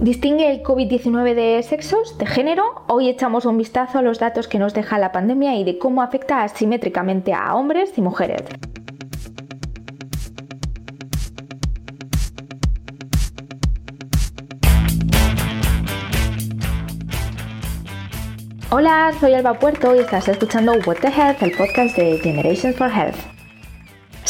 ¿Distingue el COVID-19 de sexos, de género? Hoy echamos un vistazo a los datos que nos deja la pandemia y de cómo afecta asimétricamente a hombres y mujeres. Hola, soy Alba Puerto y estás escuchando What the Health, el podcast de Generations for Health.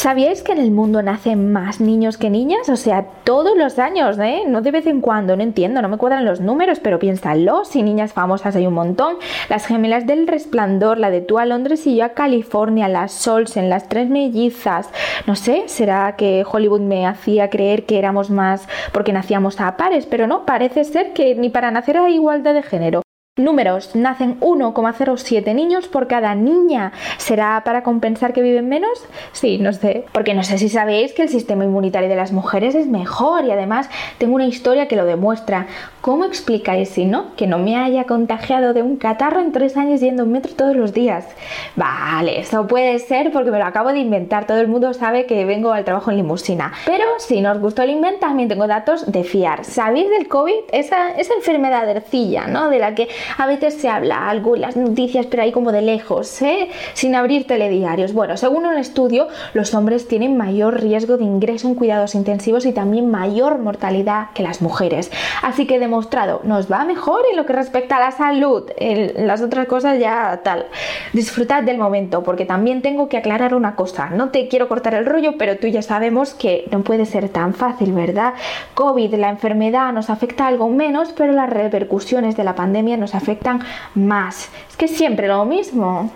¿Sabíais que en el mundo nacen más niños que niñas? O sea, todos los años, ¿eh? No de vez en cuando, no entiendo, no me cuadran los números, pero piénsalo, si niñas famosas hay un montón. Las gemelas del resplandor, la de tú a Londres y yo a California, las en las tres mellizas. No sé, será que Hollywood me hacía creer que éramos más porque nacíamos a pares, pero no, parece ser que ni para nacer hay igualdad de género. Números, nacen 1,07 niños por cada niña. ¿Será para compensar que viven menos? Sí, no sé. Porque no sé si sabéis que el sistema inmunitario de las mujeres es mejor y además tengo una historia que lo demuestra. ¿Cómo explicáis si no? Que no me haya contagiado de un catarro en tres años yendo un metro todos los días. Vale, eso puede ser porque me lo acabo de inventar. Todo el mundo sabe que vengo al trabajo en limusina. Pero si no os gustó el invento, también tengo datos de fiar. ¿Sabéis del COVID? Esa, esa enfermedad ercilla, ¿no? De la que a veces se habla algo en las noticias, pero ahí como de lejos, ¿eh? sin abrir telediarios. Bueno, según un estudio, los hombres tienen mayor riesgo de ingreso en cuidados intensivos y también mayor mortalidad que las mujeres. Así que demostrado, nos va mejor en lo que respecta a la salud. Las otras cosas ya tal. Disfrutad del momento, porque también tengo que aclarar una cosa. No te quiero cortar el rollo, pero tú ya sabemos que no puede ser tan fácil, ¿verdad? COVID, la enfermedad, nos afecta algo menos, pero las repercusiones de la pandemia nos afectan más. Es que siempre lo mismo.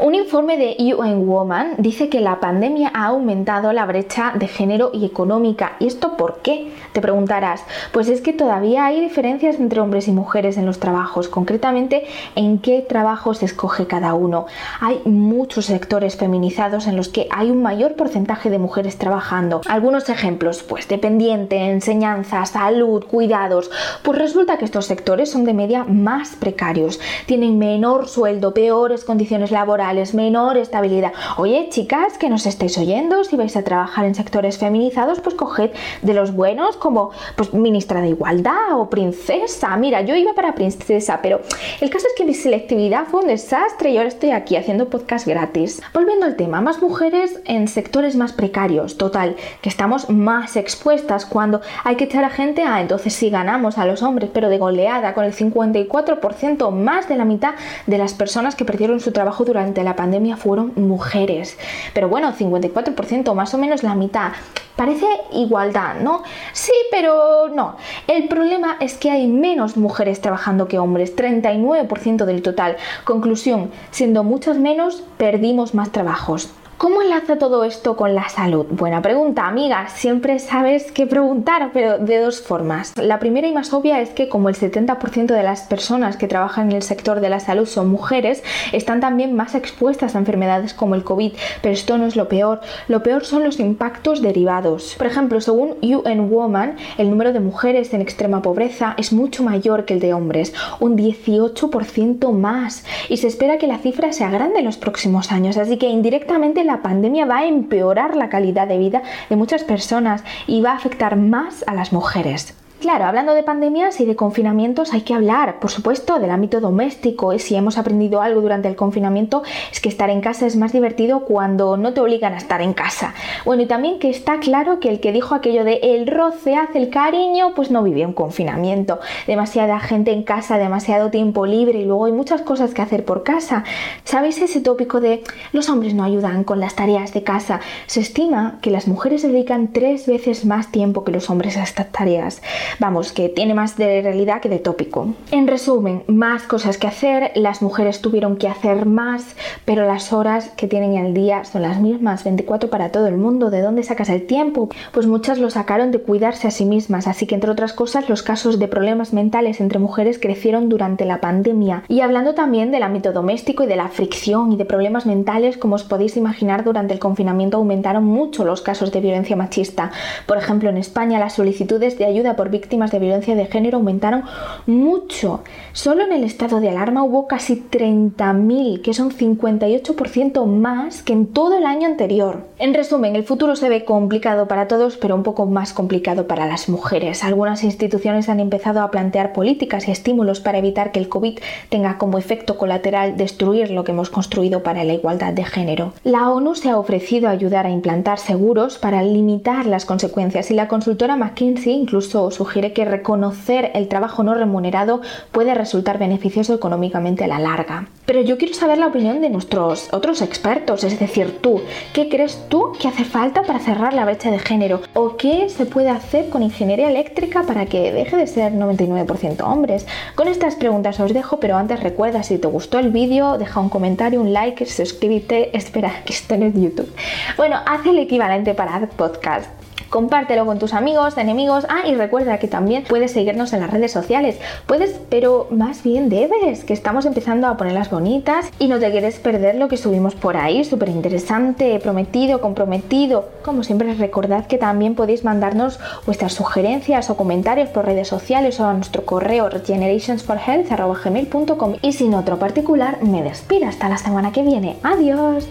Un informe de UN Woman dice que la pandemia ha aumentado la brecha de género y económica. ¿Y esto por qué? Te preguntarás. Pues es que todavía hay diferencias entre hombres y mujeres en los trabajos, concretamente en qué trabajo se escoge cada uno. Hay muchos sectores feminizados en los que hay un mayor porcentaje de mujeres trabajando. Algunos ejemplos, pues dependiente, enseñanza, salud, cuidados. Pues resulta que estos sectores son de media más precarios, tienen menor sueldo, peores condiciones laborales, menor estabilidad. Oye, chicas, que nos estáis oyendo, si vais a trabajar en sectores feminizados, pues coged de los buenos como pues ministra de igualdad o princesa. Mira, yo iba para princesa, pero el caso es que mi selectividad fue un desastre y ahora estoy aquí haciendo podcast gratis. Volviendo al tema, más mujeres en sectores más precarios, total, que estamos más expuestas cuando hay que echar a gente a, entonces sí ganamos a los hombres, pero de goleada, con el 54% más de la mitad de las personas que perdieron su trabajo durante la pandemia fueron mujeres. Pero bueno, 54%, más o menos la mitad. Parece igualdad, ¿no? Sí, pero no. El problema es que hay menos mujeres trabajando que hombres, 39% del total. Conclusión, siendo muchas menos, perdimos más trabajos. ¿Cómo enlaza todo esto con la salud? Buena pregunta, amiga. Siempre sabes qué preguntar, pero de dos formas. La primera y más obvia es que como el 70% de las personas que trabajan en el sector de la salud son mujeres, están también más expuestas a enfermedades como el COVID. Pero esto no es lo peor. Lo peor son los impactos derivados. Por ejemplo, según UN Woman, el número de mujeres en extrema pobreza es mucho mayor que el de hombres, un 18% más. Y se espera que la cifra sea grande en los próximos años. Así que indirectamente la pandemia va a empeorar la calidad de vida de muchas personas y va a afectar más a las mujeres. Claro, hablando de pandemias y de confinamientos hay que hablar, por supuesto, del ámbito doméstico. Y si hemos aprendido algo durante el confinamiento es que estar en casa es más divertido cuando no te obligan a estar en casa. Bueno, y también que está claro que el que dijo aquello de el roce hace el cariño, pues no vivió un confinamiento. Demasiada gente en casa, demasiado tiempo libre y luego hay muchas cosas que hacer por casa. ¿Sabéis ese tópico de los hombres no ayudan con las tareas de casa? Se estima que las mujeres dedican tres veces más tiempo que los hombres a estas tareas. Vamos, que tiene más de realidad que de tópico. En resumen, más cosas que hacer, las mujeres tuvieron que hacer más, pero las horas que tienen el día son las mismas, 24 para todo el mundo. ¿De dónde sacas el tiempo? Pues muchas lo sacaron de cuidarse a sí mismas, así que entre otras cosas los casos de problemas mentales entre mujeres crecieron durante la pandemia. Y hablando también del ámbito doméstico y de la fricción y de problemas mentales, como os podéis imaginar, durante el confinamiento aumentaron mucho los casos de violencia machista. Por ejemplo, en España las solicitudes de ayuda por víctimas víctimas de violencia de género aumentaron mucho. Solo en el estado de alarma hubo casi 30.000, que son 58% más que en todo el año anterior. En resumen, el futuro se ve complicado para todos, pero un poco más complicado para las mujeres. Algunas instituciones han empezado a plantear políticas y estímulos para evitar que el COVID tenga como efecto colateral destruir lo que hemos construido para la igualdad de género. La ONU se ha ofrecido a ayudar a implantar seguros para limitar las consecuencias y la consultora McKinsey incluso sugiere que reconocer el trabajo no remunerado puede resultar beneficioso económicamente a la larga. Pero yo quiero saber la opinión de nuestros otros expertos, es decir, tú, ¿qué crees tú que hace falta para cerrar la brecha de género? ¿O qué se puede hacer con ingeniería eléctrica para que deje de ser 99% hombres? Con estas preguntas os dejo, pero antes recuerda si te gustó el vídeo, deja un comentario, un like, suscríbete, espera que esto no es YouTube. Bueno, haz el equivalente para podcast compártelo con tus amigos, enemigos. Ah, y recuerda que también puedes seguirnos en las redes sociales. Puedes, pero más bien debes, que estamos empezando a ponerlas bonitas y no te quieres perder lo que subimos por ahí, súper interesante, prometido, comprometido. Como siempre, recordad que también podéis mandarnos vuestras sugerencias o comentarios por redes sociales o a nuestro correo regenerationsforhealth.gmail.com y sin otro particular, me despido hasta la semana que viene. Adiós.